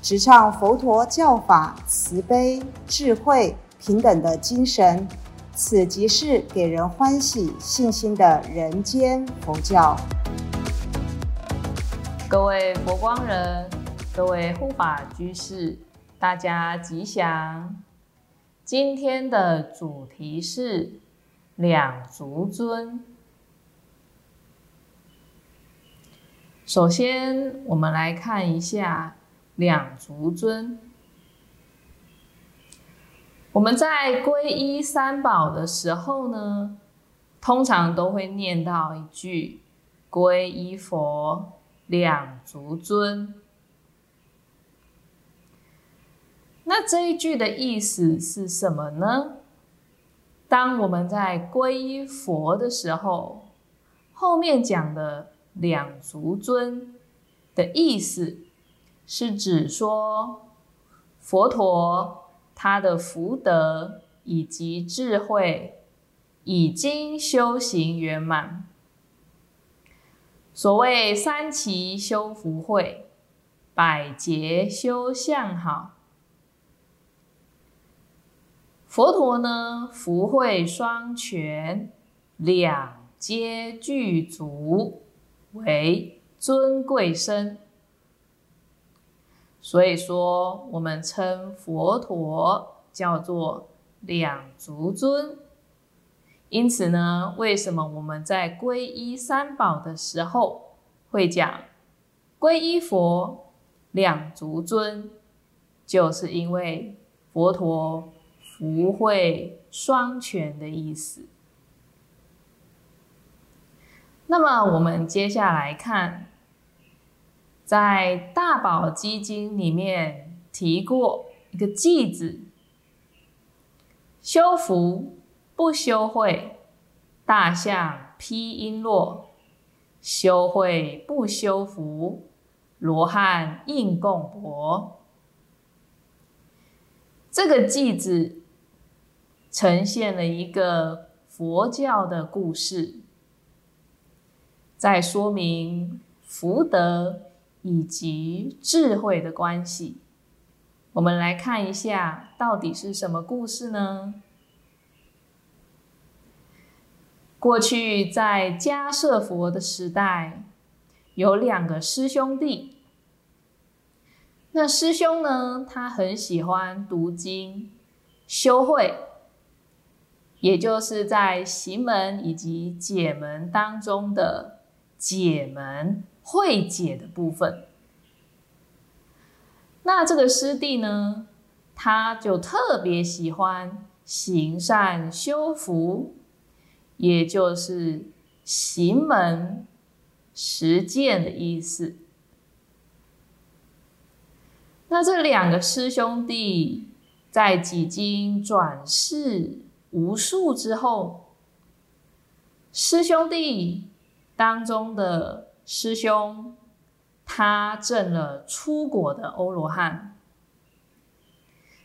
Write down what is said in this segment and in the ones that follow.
直唱佛陀教法慈悲、智慧、平等的精神。此即是给人欢喜、信心的人间佛教。各位佛光人，各位护法居士，大家吉祥。今天的主题是两足尊。首先，我们来看一下两足尊。我们在皈依三宝的时候呢，通常都会念到一句“皈依佛，两足尊”。那这一句的意思是什么呢？当我们在皈依佛的时候，后面讲的“两足尊”的意思，是指说佛陀他的福德以及智慧已经修行圆满。所谓三奇修福慧，百劫修相好。佛陀呢，福慧双全，两皆具足，为尊贵身。所以说，我们称佛陀叫做两足尊。因此呢，为什么我们在皈依三宝的时候会讲皈依佛两足尊，就是因为佛陀。福慧双全的意思。那么，我们接下来看，在《大宝积经》里面提过一个偈子：“修福不修慧，大象披璎珞；修慧不修福，罗汉应供钵。”这个偈子。呈现了一个佛教的故事，在说明福德以及智慧的关系。我们来看一下，到底是什么故事呢？过去在迦舍佛的时代，有两个师兄弟。那师兄呢，他很喜欢读经、修慧。也就是在行门以及解门当中的解门会解的部分。那这个师弟呢，他就特别喜欢行善修福，也就是行门实践的意思。那这两个师兄弟在几经转世。无数之后，师兄弟当中的师兄，他证了出国的欧罗汉。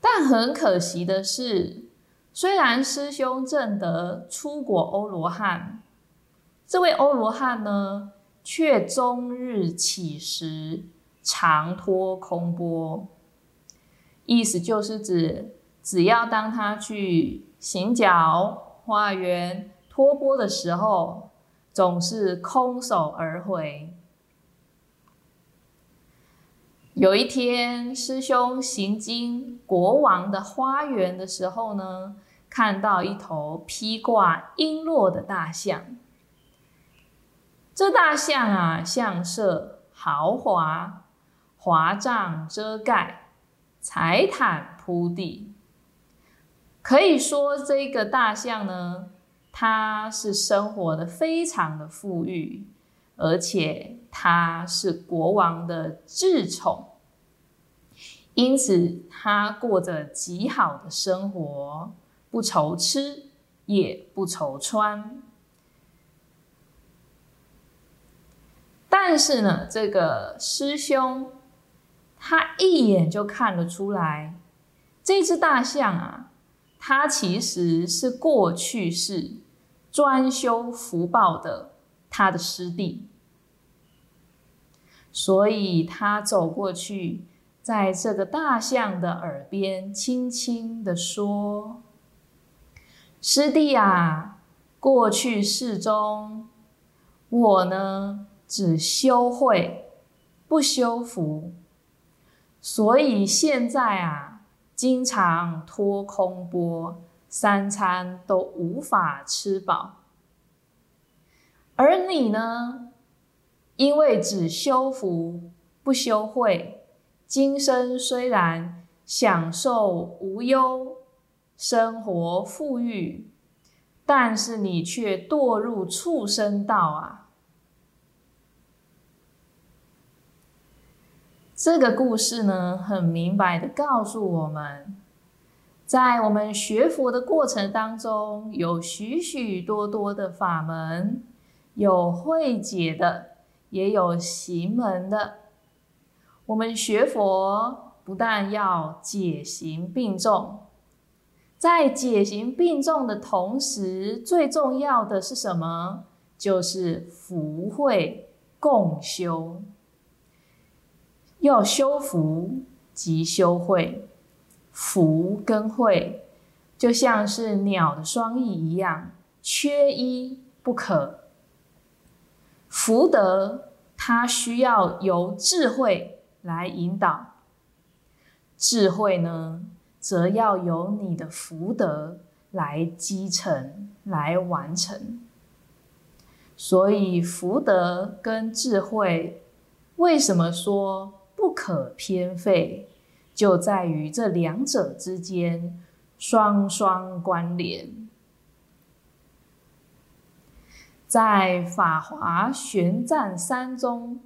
但很可惜的是，虽然师兄证得出国欧罗汉，这位欧罗汉呢，却终日起时，常托空钵。意思就是指，只要当他去。行脚、化缘、托钵的时候，总是空手而回。有一天，师兄行经国王的花园的时候呢，看到一头披挂璎珞的大象。这大象啊，象色豪华，华帐遮盖，彩毯铺地。可以说，这个大象呢，他是生活的非常的富裕，而且他是国王的至宠，因此他过着极好的生活，不愁吃，也不愁穿。但是呢，这个师兄他一眼就看得出来，这只大象啊，它其实是过去式专修福报的他的师弟，所以他走过去，在这个大象的耳边轻轻的说：“师弟啊，过去世中，我呢。”只修慧，不修福，所以现在啊，经常脱空波，三餐都无法吃饱。而你呢，因为只修福不修慧，今生虽然享受无忧，生活富裕，但是你却堕入畜生道啊！这个故事呢，很明白的告诉我们，在我们学佛的过程当中，有许许多多的法门，有会解的，也有行门的。我们学佛不但要解行并重，在解行并重的同时，最重要的是什么？就是福慧共修。要修福即修慧，福跟慧就像是鸟的双翼一样，缺一不可。福德它需要由智慧来引导，智慧呢，则要由你的福德来积成、来完成。所以福德跟智慧，为什么说？不可偏废，就在于这两者之间双双关联。在《法华玄奘三》中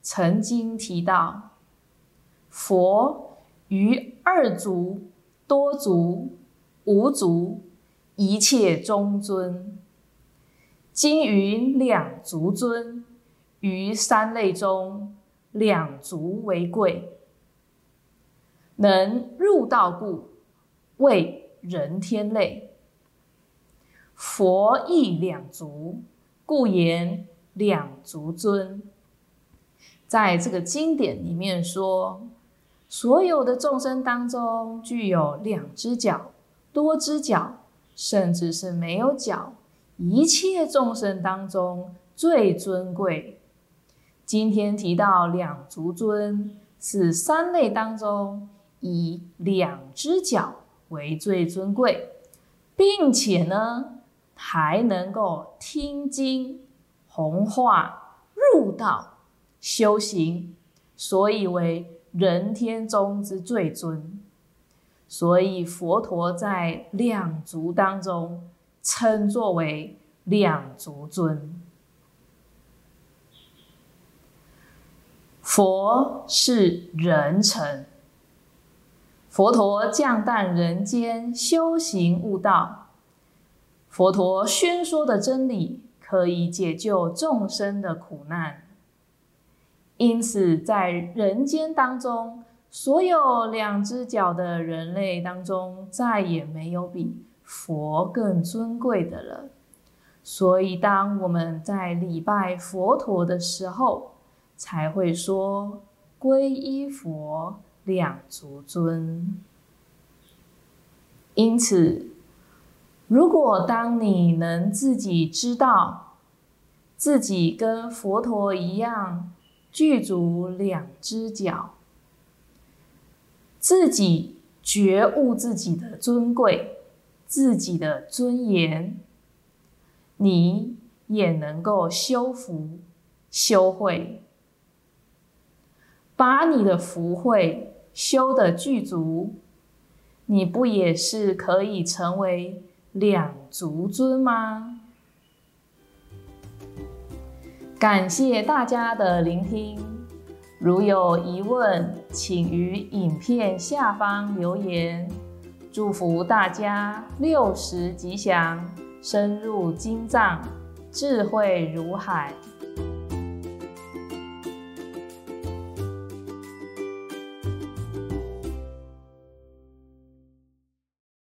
曾经提到，佛于二足、多足、无足，一切中尊。今于两足尊，于三类中。两足为贵，能入道故，为人天类。佛亦两足，故言两足尊。在这个经典里面说，所有的众生当中，具有两只脚、多只脚，甚至是没有脚，一切众生当中最尊贵。今天提到两足尊，是三类当中以两只脚为最尊贵，并且呢还能够听经、弘化、入道、修行，所以为人天中之最尊。所以佛陀在两足当中称作为两足尊。佛是人臣，佛陀降诞人间修行悟道，佛陀宣说的真理可以解救众生的苦难，因此在人间当中，所有两只脚的人类当中，再也没有比佛更尊贵的了。所以，当我们在礼拜佛陀的时候，才会说皈依佛。两足尊。因此，如果当你能自己知道自己跟佛陀一样具足两只脚，自己觉悟自己的尊贵、自己的尊严，你也能够修福、修慧。把你的福慧修的具足，你不也是可以成为两足尊吗？感谢大家的聆听。如有疑问，请于影片下方留言。祝福大家六十吉祥，深入经藏，智慧如海。